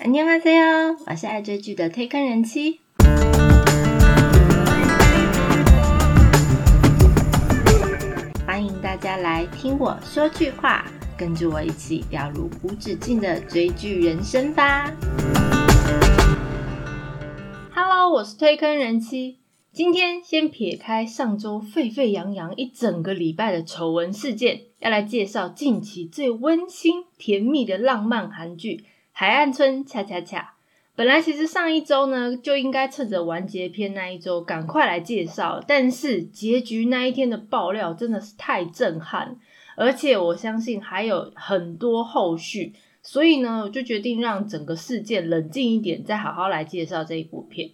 안녕하세요，我是爱追剧的推坑人妻。欢迎大家来听我说句话，跟着我一起掉入无止境的追剧人生吧。Hello，我是推坑人妻。今天先撇开上周沸沸扬扬一整个礼拜的丑闻事件，要来介绍近期最温馨甜蜜的浪漫韩剧《 海岸村恰恰恰》。本来其实上一周呢就应该趁着完结篇那一周赶快来介绍，但是结局那一天的爆料真的是太震撼，而且我相信还有很多后续，所以呢我就决定让整个事件冷静一点，再好好来介绍这一部片。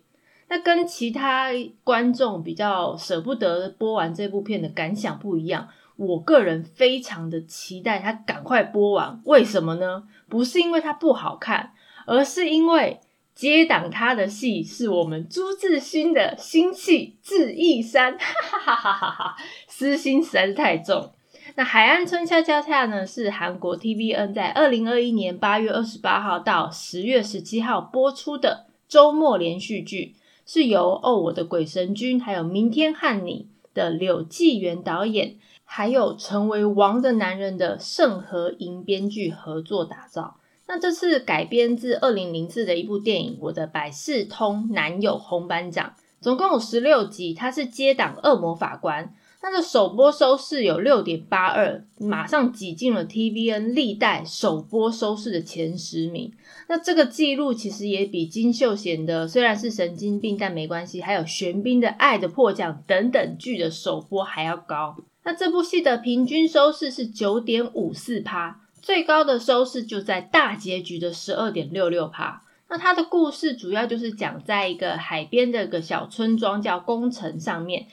那跟其他观众比较舍不得播完这部片的感想不一样，我个人非常的期待它赶快播完。为什么呢？不是因为它不好看，而是因为接档它的戏是我们朱智勋的新戏《智异山》，哈哈哈哈哈！私心实在是太重。那《海岸村恰恰恰》呢，是韩国 TVN 在二零二一年八月二十八号到十月十七号播出的周末连续剧。是由《哦我的鬼神君》还有《明天和你》的柳纪元导演，还有《成为王的男人》的盛和银编剧合作打造。那这次改编自二零零四的一部电影《我的百事通男友红班长》，总共有十六集，它是接档《恶魔法官》。它的首播收视有六点八二，马上挤进了 TVN 历代首播收视的前十名。那这个记录其实也比金秀贤的虽然是神经病，但没关系，还有玄彬的《爱的迫降》等等剧的首播还要高。那这部戏的平均收视是九点五四趴，最高的收视就在大结局的十二点六六趴。那它的故事主要就是讲在一个海边的一个小村庄叫宫城上面。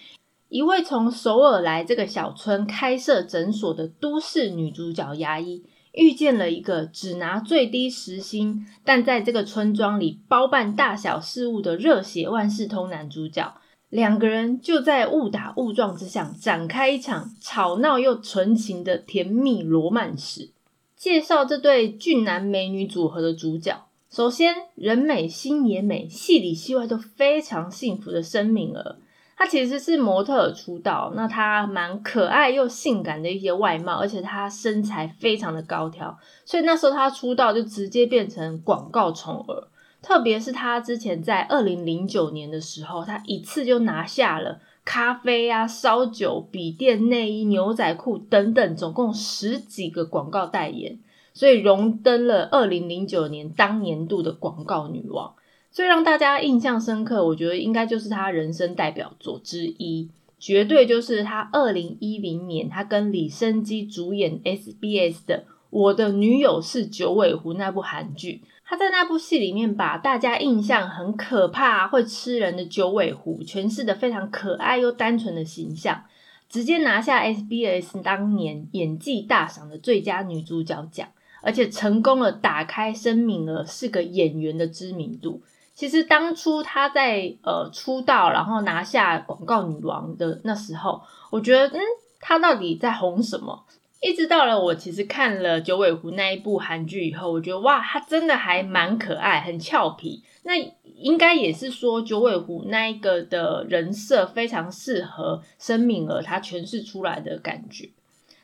一位从首尔来这个小村开设诊所的都市女主角牙医，遇见了一个只拿最低时薪，但在这个村庄里包办大小事务的热血万事通男主角。两个人就在误打误撞之下，展开一场吵闹又纯情的甜蜜罗曼史。介绍这对俊男美女组合的主角，首先人美心也美，戏里戏外都非常幸福的申敏儿。她其实是模特出道，那她蛮可爱又性感的一些外貌，而且她身材非常的高挑，所以那时候她出道就直接变成广告宠儿。特别是她之前在二零零九年的时候，她一次就拿下了咖啡啊、烧酒、笔电、内衣、牛仔裤等等，总共十几个广告代言，所以荣登了二零零九年当年度的广告女王。最让大家印象深刻，我觉得应该就是他人生代表作之一，绝对就是他二零一零年他跟李生基主演 SBS 的《我的女友是九尾狐》那部韩剧。他在那部戏里面把大家印象很可怕、会吃人的九尾狐诠释的非常可爱又单纯的形象，直接拿下 SBS 当年演技大赏的最佳女主角奖，而且成功了打开申敏儿是个演员的知名度。其实当初她在呃出道，然后拿下广告女王的那时候，我觉得嗯，她到底在红什么？一直到了我其实看了九尾狐那一部韩剧以后，我觉得哇，它真的还蛮可爱，很俏皮。那应该也是说九尾狐那一个的人设非常适合申敏儿她诠释出来的感觉。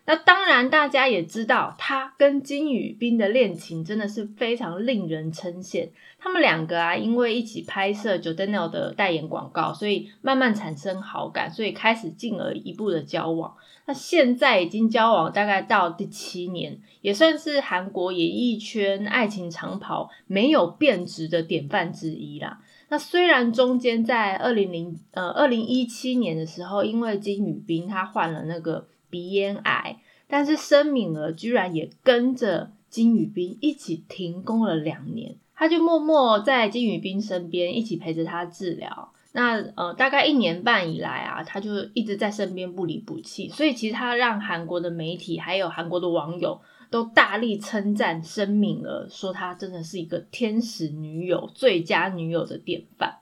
那当然，大家也知道，他跟金宇彬的恋情真的是非常令人称羡。他们两个啊，因为一起拍摄 Jordano 的代言广告，所以慢慢产生好感，所以开始进而一步的交往。那现在已经交往大概到第七年，也算是韩国演艺圈爱情长跑没有变质的典范之一啦。那虽然中间在二零零呃二零一七年的时候，因为金宇彬他换了那个。鼻咽癌，但是申敏儿居然也跟着金宇彬一起停工了两年，他就默默在金宇彬身边一起陪着他治疗。那呃，大概一年半以来啊，他就一直在身边不离不弃，所以其实他让韩国的媒体还有韩国的网友都大力称赞申敏儿，说她真的是一个天使女友、最佳女友的典范。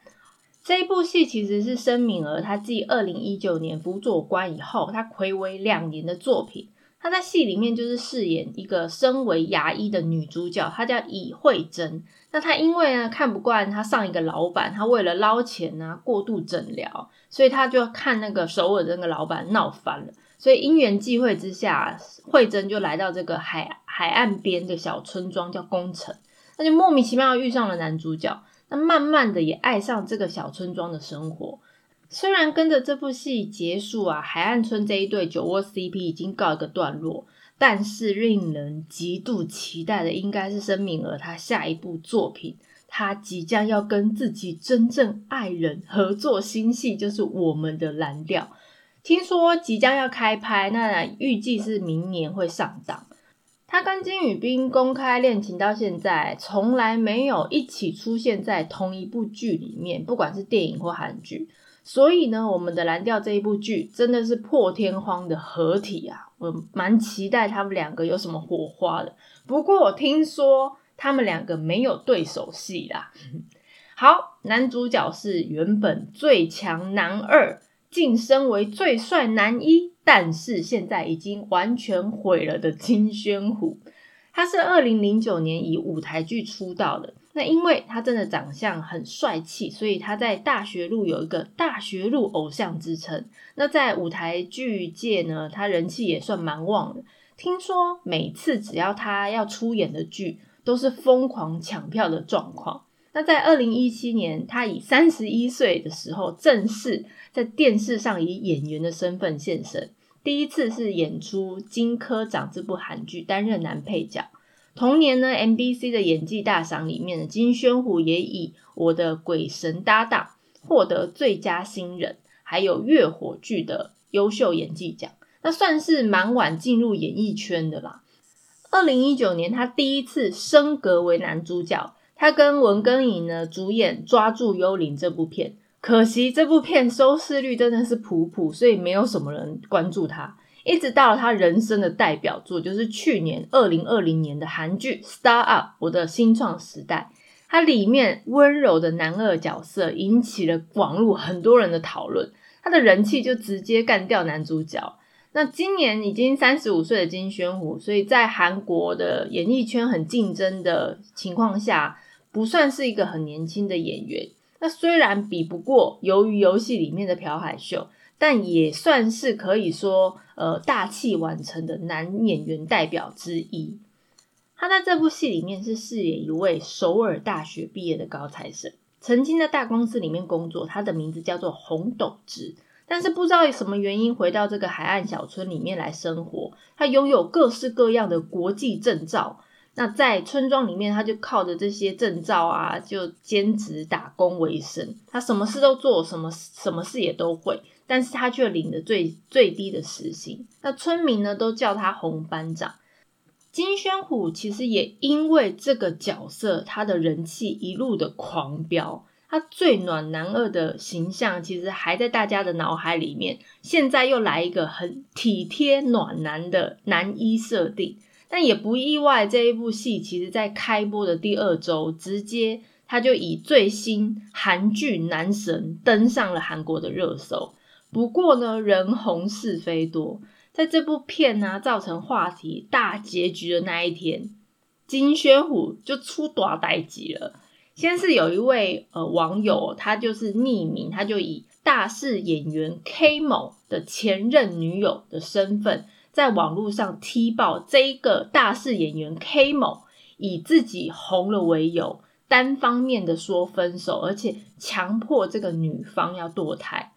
这一部戏其实是申敏儿她继二零一九年辅佐官以后，她暌违两年的作品。她在戏里面就是饰演一个身为牙医的女主角，她叫尹慧珍。那她因为呢看不惯她上一个老板，她为了捞钱啊过度诊疗，所以她就看那个首尔的那个老板闹翻了。所以因缘际会之下，慧珍就来到这个海海岸边的小村庄叫宫城，那就莫名其妙遇上了男主角。那慢慢的也爱上这个小村庄的生活。虽然跟着这部戏结束啊，海岸村这一对酒窝 CP 已经告一个段落，但是令人极度期待的应该是申敏儿她下一部作品，她即将要跟自己真正爱人合作新戏，就是我们的蓝调。听说即将要开拍，那预计是明年会上档。他跟金宇彬公开恋情到现在，从来没有一起出现在同一部剧里面，不管是电影或韩剧。所以呢，我们的蓝调这一部剧真的是破天荒的合体啊！我蛮期待他们两个有什么火花的。不过我听说他们两个没有对手戏啦。好，男主角是原本最强男二，晋升为最帅男一，但是现在已经完全毁了的金宣虎。他是二零零九年以舞台剧出道的。那因为他真的长相很帅气，所以他在大学路有一个大学路偶像之称。那在舞台剧界呢，他人气也算蛮旺的。听说每次只要他要出演的剧，都是疯狂抢票的状况。那在二零一七年，他以三十一岁的时候，正式在电视上以演员的身份现身，第一次是演出《金科长》这部韩剧，担任男配角。同年呢，MBC 的演技大赏里面金宣虎也以我的鬼神搭档获得最佳新人，还有月火剧的优秀演技奖，那算是蛮晚进入演艺圈的啦。二零一九年，他第一次升格为男主角，他跟文根寅呢主演《抓住幽灵》这部片，可惜这部片收视率真的是普普，所以没有什么人关注他。一直到了他人生的代表作，就是去年二零二零年的韩剧《Star Up》我的新创时代，它里面温柔的男二角色引起了网络很多人的讨论，他的人气就直接干掉男主角。那今年已经三十五岁的金宣虎，所以在韩国的演艺圈很竞争的情况下，不算是一个很年轻的演员。那虽然比不过《鱿鱼游戏》里面的朴海秀。但也算是可以说，呃，大器晚成的男演员代表之一。他在这部戏里面是饰演一位首尔大学毕业的高材生，曾经在大公司里面工作，他的名字叫做洪斗之。但是不知道什么原因，回到这个海岸小村里面来生活。他拥有各式各样的国际证照。那在村庄里面，他就靠着这些证照啊，就兼职打工为生。他什么事都做，什么什么事也都会。但是他却领着最最低的时薪，那村民呢都叫他红班长。金宣虎其实也因为这个角色，他的人气一路的狂飙，他最暖男二的形象其实还在大家的脑海里面。现在又来一个很体贴暖男的男一设定，但也不意外，这一部戏其实在开播的第二周，直接他就以最新韩剧男神登上了韩国的热搜。不过呢，人红是非多，在这部片呢造成话题大结局的那一天，金宣虎就出大代级了。先是有一位呃网友，他就是匿名，他就以大势演员 K 某的前任女友的身份，在网络上踢爆这一个大势演员 K 某以自己红了为由，单方面的说分手，而且强迫这个女方要堕胎。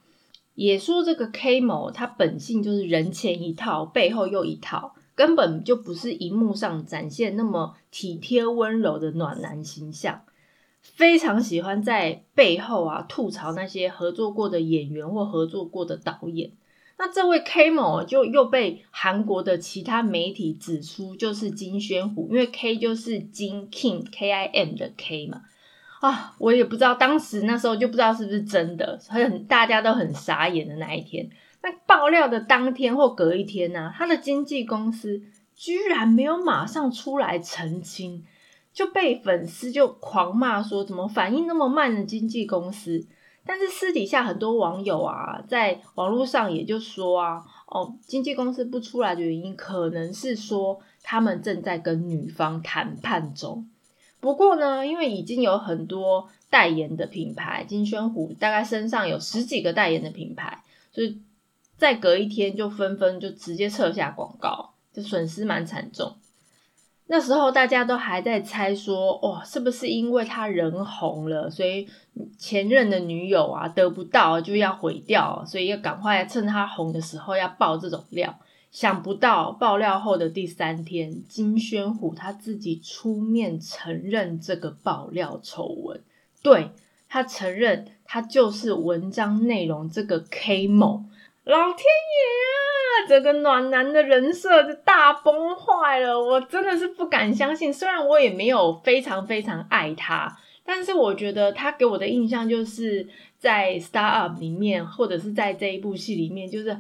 也说这个 K 某，他本性就是人前一套，背后又一套，根本就不是荧幕上展现那么体贴温柔的暖男形象。非常喜欢在背后啊吐槽那些合作过的演员或合作过的导演。那这位 K 某就又被韩国的其他媒体指出就是金宣虎，因为 K 就是金 King K I M 的 K 嘛。啊，我也不知道，当时那时候就不知道是不是真的，很大家都很傻眼的那一天。那爆料的当天或隔一天呢，他的经纪公司居然没有马上出来澄清，就被粉丝就狂骂说怎么反应那么慢的经纪公司。但是私底下很多网友啊，在网络上也就说啊，哦，经纪公司不出来的原因，可能是说他们正在跟女方谈判中。不过呢，因为已经有很多代言的品牌，金宣虎大概身上有十几个代言的品牌，所以再隔一天就纷纷就直接撤下广告，就损失蛮惨重。那时候大家都还在猜说，哇，是不是因为他人红了，所以前任的女友啊得不到就要毁掉，所以要赶快趁他红的时候要爆这种料。想不到爆料后的第三天，金宣虎他自己出面承认这个爆料丑闻，对他承认他就是文章内容这个 K 某。老天爷啊！这个暖男的人设就大崩坏了，我真的是不敢相信。虽然我也没有非常非常爱他，但是我觉得他给我的印象就是在《Star Up》里面，或者是在这一部戏里面，就是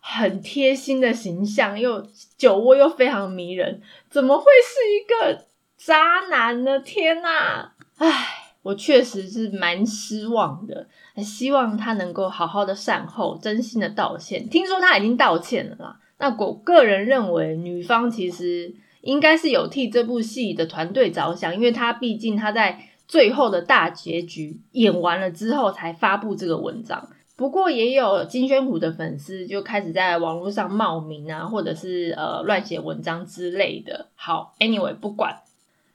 很贴心的形象，又酒窝又非常迷人。怎么会是一个渣男呢？天哪！唉。我确实是蛮失望的，希望他能够好好的善后，真心的道歉。听说他已经道歉了啦。那我个人认为，女方其实应该是有替这部戏的团队着想，因为他毕竟他在最后的大结局演完了之后才发布这个文章。不过也有金宣虎的粉丝就开始在网络上冒名啊，或者是呃乱写文章之类的。好，anyway 不管。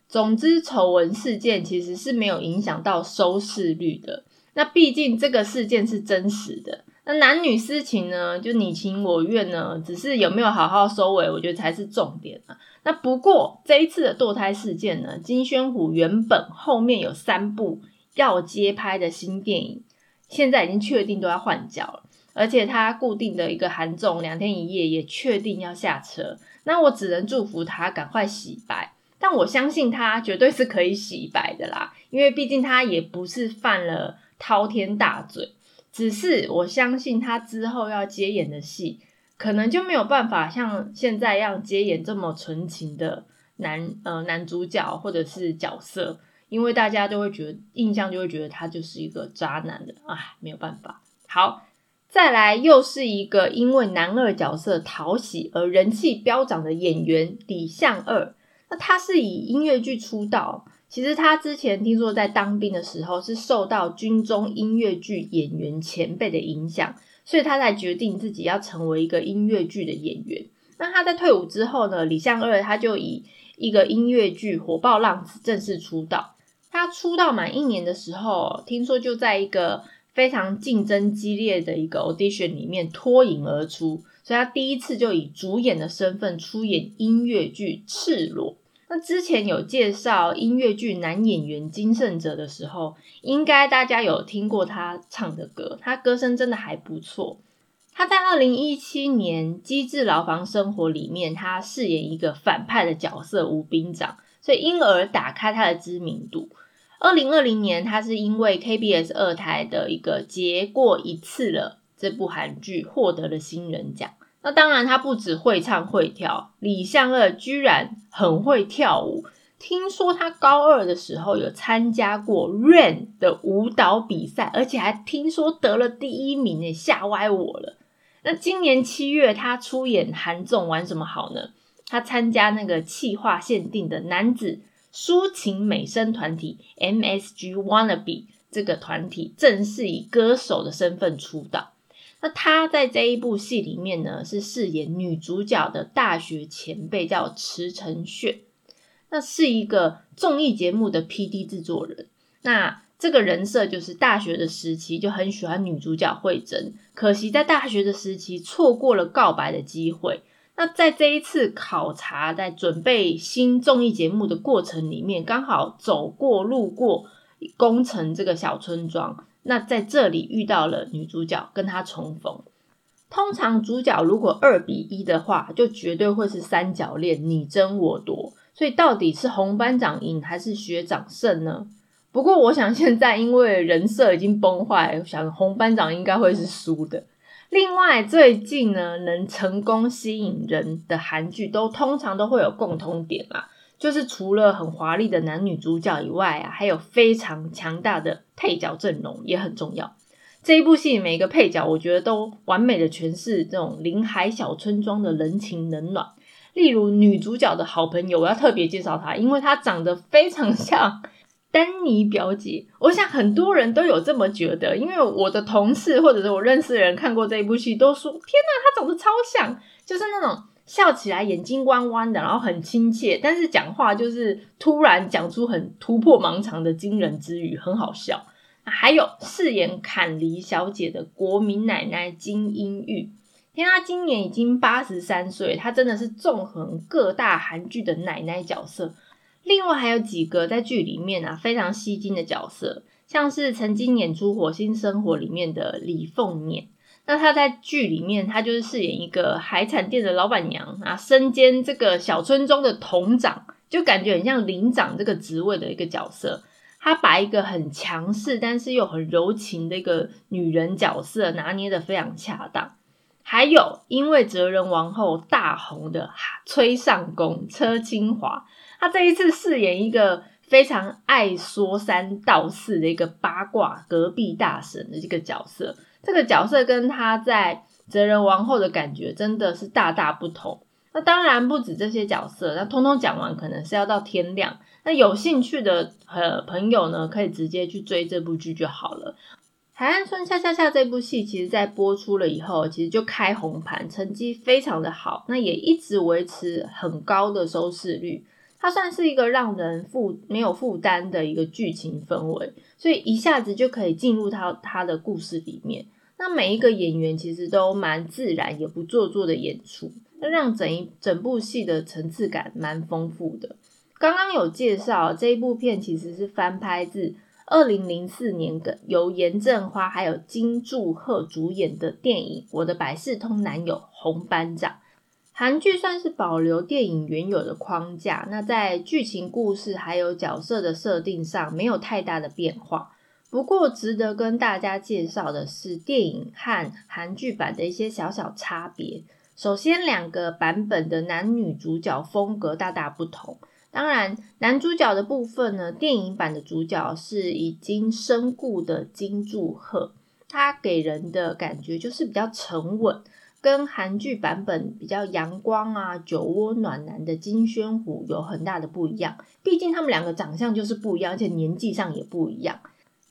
总之，丑闻事件其实是没有影响到收视率的。那毕竟这个事件是真实的。那男女私情呢，就你情我愿呢，只是有没有好好收尾，我觉得才是重点啊。那不过这一次的堕胎事件呢，金宣虎原本后面有三部要接拍的新电影，现在已经确定都要换角了，而且他固定的一个韩综两天一夜也确定要下车。那我只能祝福他赶快洗白。但我相信他绝对是可以洗白的啦，因为毕竟他也不是犯了滔天大罪，只是我相信他之后要接演的戏，可能就没有办法像现在一样接演这么纯情的男呃男主角或者是角色，因为大家都会觉得印象就会觉得他就是一个渣男的啊，没有办法。好，再来又是一个因为男二角色讨喜而人气飙涨的演员李相二。那他是以音乐剧出道，其实他之前听说在当兵的时候是受到军中音乐剧演员前辈的影响，所以他才决定自己要成为一个音乐剧的演员。那他在退伍之后呢，李相二他就以一个音乐剧火爆浪子正式出道。他出道满一年的时候，听说就在一个非常竞争激烈的一个 audition 里面脱颖而出。所以他第一次就以主演的身份出演音乐剧《赤裸》。那之前有介绍音乐剧男演员金圣哲的时候，应该大家有听过他唱的歌，他歌声真的还不错。他在二零一七年《机智牢房生活》里面，他饰演一个反派的角色吴兵长，所以因而打开他的知名度。二零二零年，他是因为 KBS 二台的一个结过一次了。这部韩剧获得了新人奖。那当然，他不只会唱会跳，李相二居然很会跳舞。听说他高二的时候有参加过 Rain 的舞蹈比赛，而且还听说得了第一名诶，吓歪我了。那今年七月，他出演韩综玩什么好呢？他参加那个气化限定的男子抒情美声团体 MSG Wannabe 这个团体，正式以歌手的身份出道。那他在这一部戏里面呢，是饰演女主角的大学前辈，叫池承炫。那是一个综艺节目的 P D 制作人。那这个人设就是大学的时期就很喜欢女主角慧珍，可惜在大学的时期错过了告白的机会。那在这一次考察，在准备新综艺节目的过程里面，刚好走过路过工程这个小村庄。那在这里遇到了女主角，跟她重逢。通常主角如果二比一的话，就绝对会是三角恋，你争我夺。所以到底是红班长赢还是学长胜呢？不过我想现在因为人设已经崩坏，想红班长应该会是输的。另外最近呢，能成功吸引人的韩剧，都通常都会有共通点啦。就是除了很华丽的男女主角以外啊，还有非常强大的配角阵容也很重要。这一部戏每一个配角，我觉得都完美的诠释这种临海小村庄的人情冷暖。例如女主角的好朋友，我要特别介绍她，因为她长得非常像丹尼表姐。我想很多人都有这么觉得，因为我的同事或者是我认识的人看过这一部戏，都说：“天哪，她长得超像，就是那种笑起来眼睛弯弯的，然后很亲切，但是讲话就是突然讲出很突破盲肠的惊人之语，很好笑。”还有饰演坎梨小姐的国民奶奶金英玉。天，她今年已经八十三岁，她真的是纵横各大韩剧的奶奶角色。另外还有几个在剧里面啊非常吸睛的角色，像是曾经演出《火星生活》里面的李凤年，那她在剧里面她就是饰演一个海产店的老板娘啊，身兼这个小村中的桶长，就感觉很像领长这个职位的一个角色。她把一个很强势但是又很柔情的一个女人角色拿捏的非常恰当。还有，因为哲人王后大红的崔尚宫车清华，他这一次饰演一个非常爱说三道四的一个八卦隔壁大神的这个角色。这个角色跟他在哲人王后的感觉真的是大大不同。那当然不止这些角色，那通通讲完可能是要到天亮。那有兴趣的呃朋友呢，可以直接去追这部剧就好了。《海岸村恰恰恰》这部戏，其实在播出了以后，其实就开红盘，成绩非常的好，那也一直维持很高的收视率。它算是一个让人负没有负担的一个剧情氛围，所以一下子就可以进入到他的故事里面。那每一个演员其实都蛮自然，也不做作的演出，那让整一整部戏的层次感蛮丰富的。刚刚有介绍这一部片其实是翻拍自。二零零四年的由严正花还有金柱赫主演的电影《我的百事通男友红班长》，韩剧算是保留电影原有的框架，那在剧情故事还有角色的设定上没有太大的变化。不过值得跟大家介绍的是电影和韩剧版的一些小小差别。首先，两个版本的男女主角风格大大不同。当然，男主角的部分呢，电影版的主角是已经身故的金柱赫，他给人的感觉就是比较沉稳，跟韩剧版本比较阳光啊、酒窝暖男的金宣虎有很大的不一样。毕竟他们两个长相就是不一样，而且年纪上也不一样。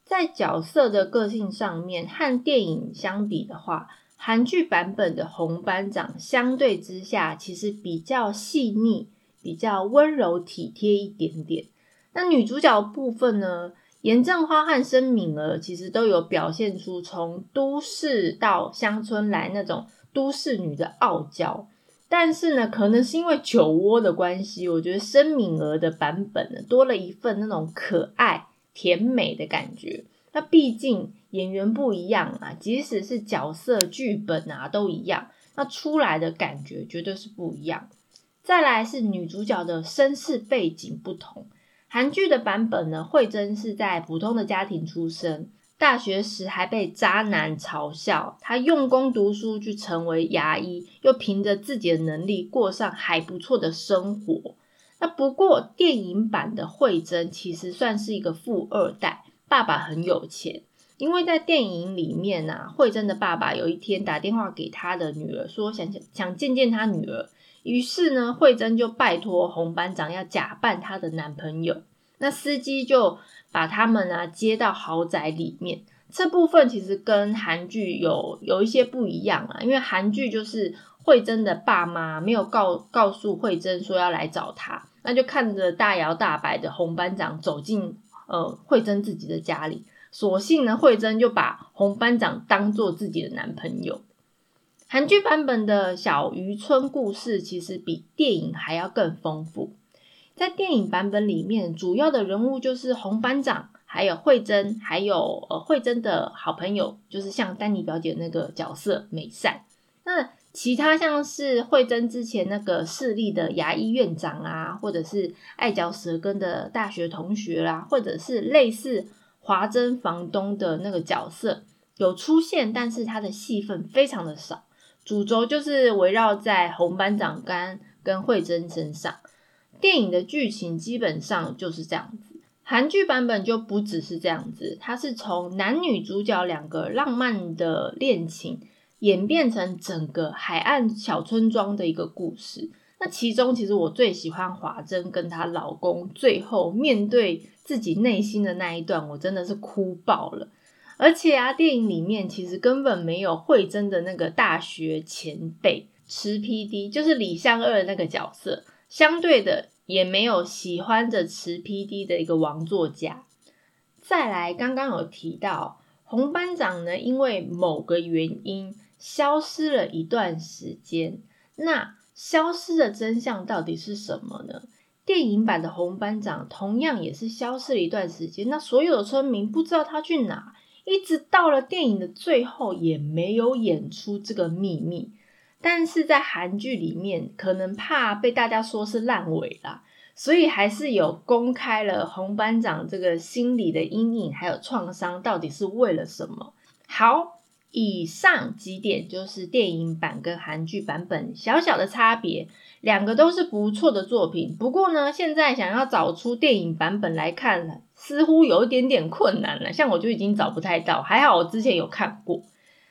在角色的个性上面和电影相比的话，韩剧版本的红班长相对之下其实比较细腻。比较温柔体贴一点点。那女主角部分呢？严正花和申敏儿其实都有表现出从都市到乡村来那种都市女的傲娇。但是呢，可能是因为酒窝的关系，我觉得申敏儿的版本呢多了一份那种可爱甜美的感觉。那毕竟演员不一样啊，即使是角色剧本啊都一样，那出来的感觉绝对是不一样。再来是女主角的身世背景不同。韩剧的版本呢，慧珍是在普通的家庭出生，大学时还被渣男嘲笑。她用功读书去成为牙医，又凭着自己的能力过上还不错的生活。那不过电影版的慧珍其实算是一个富二代，爸爸很有钱。因为在电影里面啊，慧珍的爸爸有一天打电话给他的女儿，说想想想见见他女儿。于是呢，慧珍就拜托红班长要假扮她的男朋友。那司机就把他们啊接到豪宅里面。这部分其实跟韩剧有有一些不一样啊，因为韩剧就是慧珍的爸妈没有告告诉慧珍说要来找她，那就看着大摇大摆的红班长走进呃慧珍自己的家里，索性呢慧珍就把红班长当做自己的男朋友。韩剧版本的小渔村故事其实比电影还要更丰富。在电影版本里面，主要的人物就是红班长，还有慧珍，还有呃慧珍的好朋友，就是像丹尼表姐那个角色美善。那其他像是慧珍之前那个势力的牙医院长啊，或者是爱嚼舌根的大学同学啦，或者是类似华珍房东的那个角色有出现，但是他的戏份非常的少。主轴就是围绕在红班长跟跟慧珍身上，电影的剧情基本上就是这样子。韩剧版本就不只是这样子，它是从男女主角两个浪漫的恋情演变成整个海岸小村庄的一个故事。那其中，其实我最喜欢华珍跟她老公最后面对自己内心的那一段，我真的是哭爆了。而且啊，电影里面其实根本没有慧珍的那个大学前辈池 PD，就是李相二那个角色，相对的。也没有喜欢着持 PD 的一个王作家。再来，刚刚有提到红班长呢，因为某个原因消失了一段时间。那消失的真相到底是什么呢？电影版的红班长同样也是消失了一段时间。那所有的村民不知道他去哪，一直到了电影的最后也没有演出这个秘密。但是在韩剧里面，可能怕被大家说是烂尾啦，所以还是有公开了红班长这个心理的阴影还有创伤到底是为了什么。好，以上几点就是电影版跟韩剧版本小小的差别，两个都是不错的作品。不过呢，现在想要找出电影版本来看，似乎有一点点困难了。像我就已经找不太到，还好我之前有看过。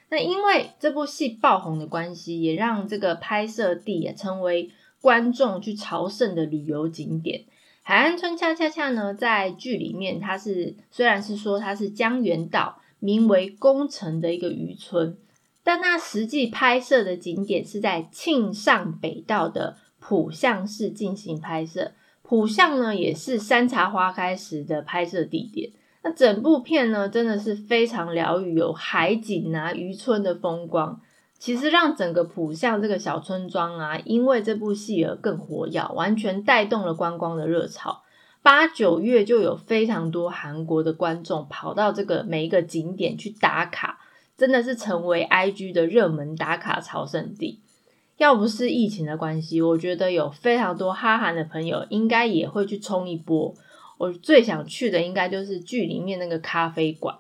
那因为这部戏爆红的关系，也让这个拍摄地也成为观众去朝圣的旅游景点。海岸村恰恰恰呢，在剧里面，它是虽然是说它是江原岛名为宫城的一个渔村，但它实际拍摄的景点是在庆尚北道的浦项市进行拍摄。浦项呢，也是山茶花开时的拍摄地点。那整部片呢，真的是非常疗愈，有海景啊、渔村的风光，其实让整个浦项这个小村庄啊，因为这部戏而更活跃，完全带动了观光的热潮。八九月就有非常多韩国的观众跑到这个每一个景点去打卡，真的是成为 IG 的热门打卡朝圣地。要不是疫情的关系，我觉得有非常多哈韩的朋友应该也会去冲一波。我最想去的应该就是剧里面那个咖啡馆。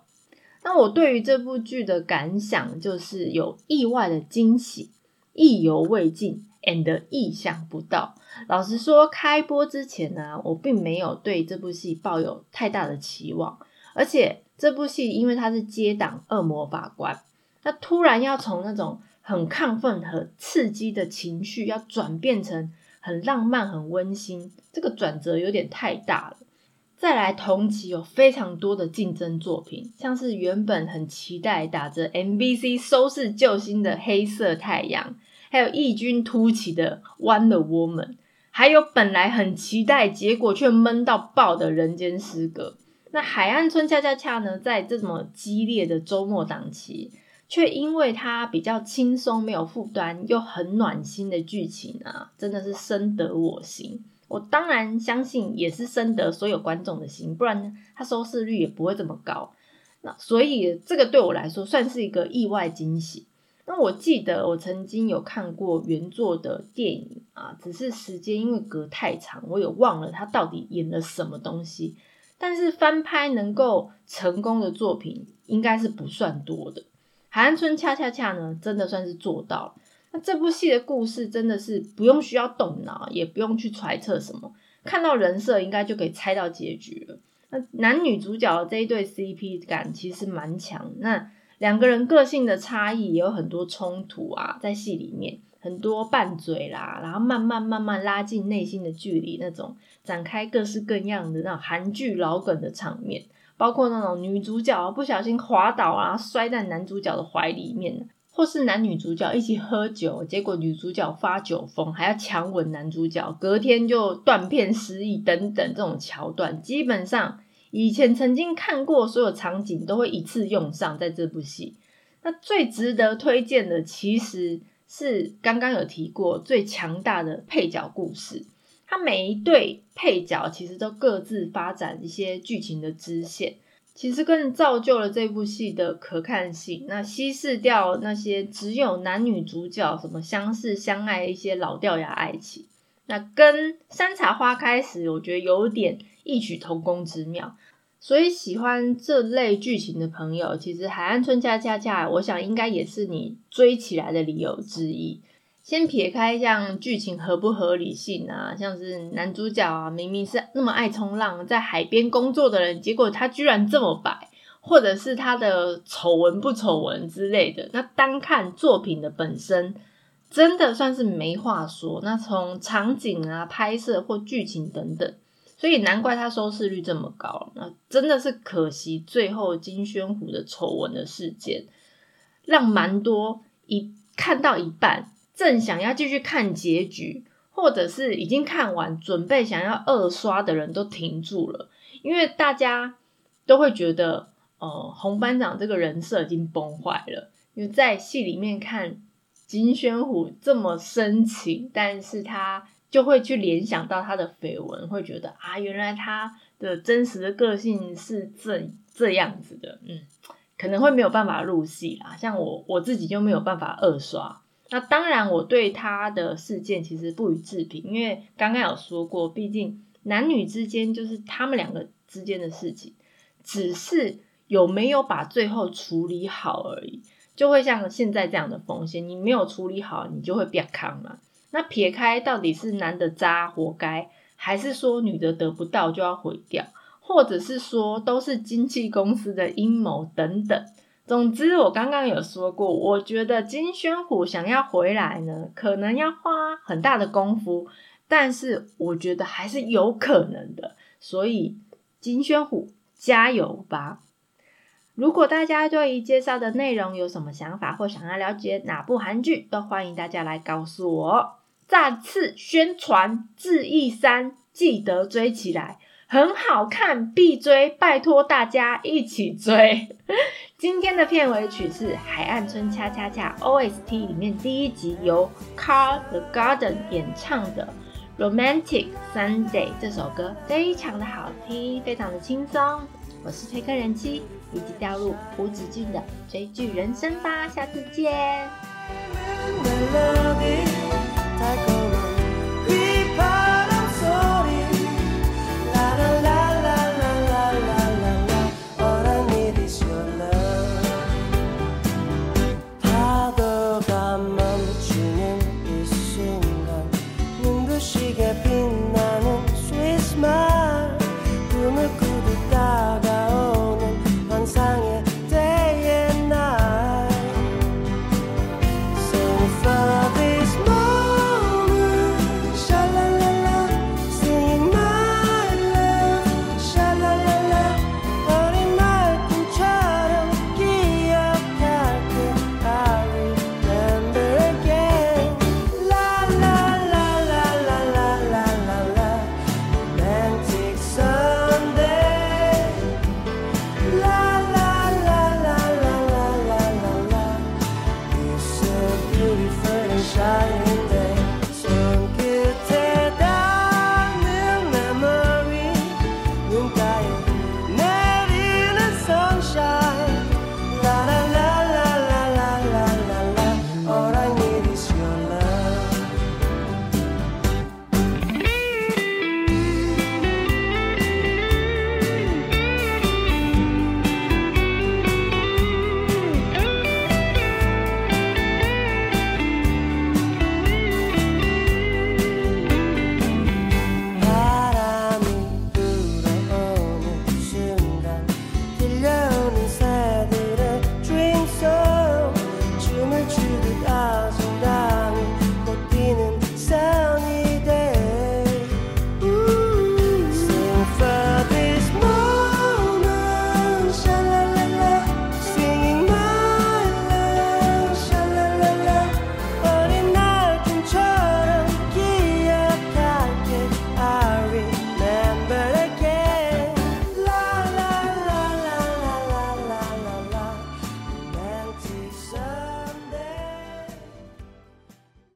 那我对于这部剧的感想就是有意外的惊喜，意犹未尽，and 意想不到。老实说，开播之前呢，我并没有对这部戏抱有太大的期望。而且这部戏因为它是接档《恶魔法官》，那突然要从那种很亢奋和刺激的情绪，要转变成很浪漫、很温馨，这个转折有点太大了。再来同期有非常多的竞争作品，像是原本很期待打着 MBC 收视救星的《黑色太阳》，还有异军突起的《Wonder Woman》，还有本来很期待结果却闷到爆的《人间失格》。那《海岸村恰恰恰》呢，在这么激烈的周末档期，却因为它比较轻松、没有负担又很暖心的剧情啊，真的是深得我心。我当然相信，也是深得所有观众的心，不然呢，它收视率也不会这么高。那所以这个对我来说算是一个意外惊喜。那我记得我曾经有看过原作的电影啊，只是时间因为隔太长，我也忘了他到底演了什么东西。但是翻拍能够成功的作品应该是不算多的，《海岸村恰恰恰》呢，真的算是做到了。这部戏的故事真的是不用需要动脑，也不用去揣测什么，看到人设应该就可以猜到结局了。那男女主角这一对 CP 感其实蛮强，那两个人个性的差异也有很多冲突啊，在戏里面很多拌嘴啦，然后慢慢慢慢拉近内心的距离，那种展开各式各样的那种韩剧老梗的场面，包括那种女主角不小心滑倒啊，摔在男主角的怀里面。或是男女主角一起喝酒，结果女主角发酒疯，还要强吻男主角，隔天就断片失忆等等这种桥段，基本上以前曾经看过所有场景都会一次用上在这部戏。那最值得推荐的其实是刚刚有提过最强大的配角故事，它每一对配角其实都各自发展一些剧情的支线。其实更造就了这部戏的可看性，那稀释掉那些只有男女主角什么相识相爱一些老掉牙爱情，那跟《山茶花开时》我觉得有点异曲同工之妙。所以喜欢这类剧情的朋友，其实《海岸村恰恰恰》我想应该也是你追起来的理由之一。先撇开像剧情合不合理性啊，像是男主角啊，明明是那么爱冲浪，在海边工作的人，结果他居然这么白，或者是他的丑闻不丑闻之类的。那单看作品的本身，真的算是没话说。那从场景啊、拍摄或剧情等等，所以难怪他收视率这么高。那真的是可惜，最后金宣虎的丑闻的事件，让蛮多一看到一半。正想要继续看结局，或者是已经看完准备想要二刷的人都停住了，因为大家都会觉得，呃，红班长这个人设已经崩坏了。因为在戏里面看金宣虎这么深情，但是他就会去联想到他的绯闻，会觉得啊，原来他的真实的个性是这这样子的，嗯，可能会没有办法入戏啊。像我我自己就没有办法二刷。那当然，我对他的事件其实不予置评，因为刚刚有说过，毕竟男女之间就是他们两个之间的事情，只是有没有把最后处理好而已，就会像现在这样的风险，你没有处理好，你就会变康嘛。那撇开到底是男的渣活该，还是说女的得不到就要毁掉，或者是说都是经纪公司的阴谋等等。总之，我刚刚有说过，我觉得金宣虎想要回来呢，可能要花很大的功夫，但是我觉得还是有可能的。所以，金宣虎加油吧！如果大家对于介绍的内容有什么想法，或想要了解哪部韩剧，都欢迎大家来告诉我。再次宣传《智异三》，记得追起来。很好看，必追！拜托大家一起追。今天的片尾曲是《海岸村恰恰恰》OST 里面第一集由 Carl the Garden 演唱的《Romantic Sunday》这首歌，非常的好听，非常的轻松。我是推客人妻，一起掉入无止境的追剧人生吧！下次见。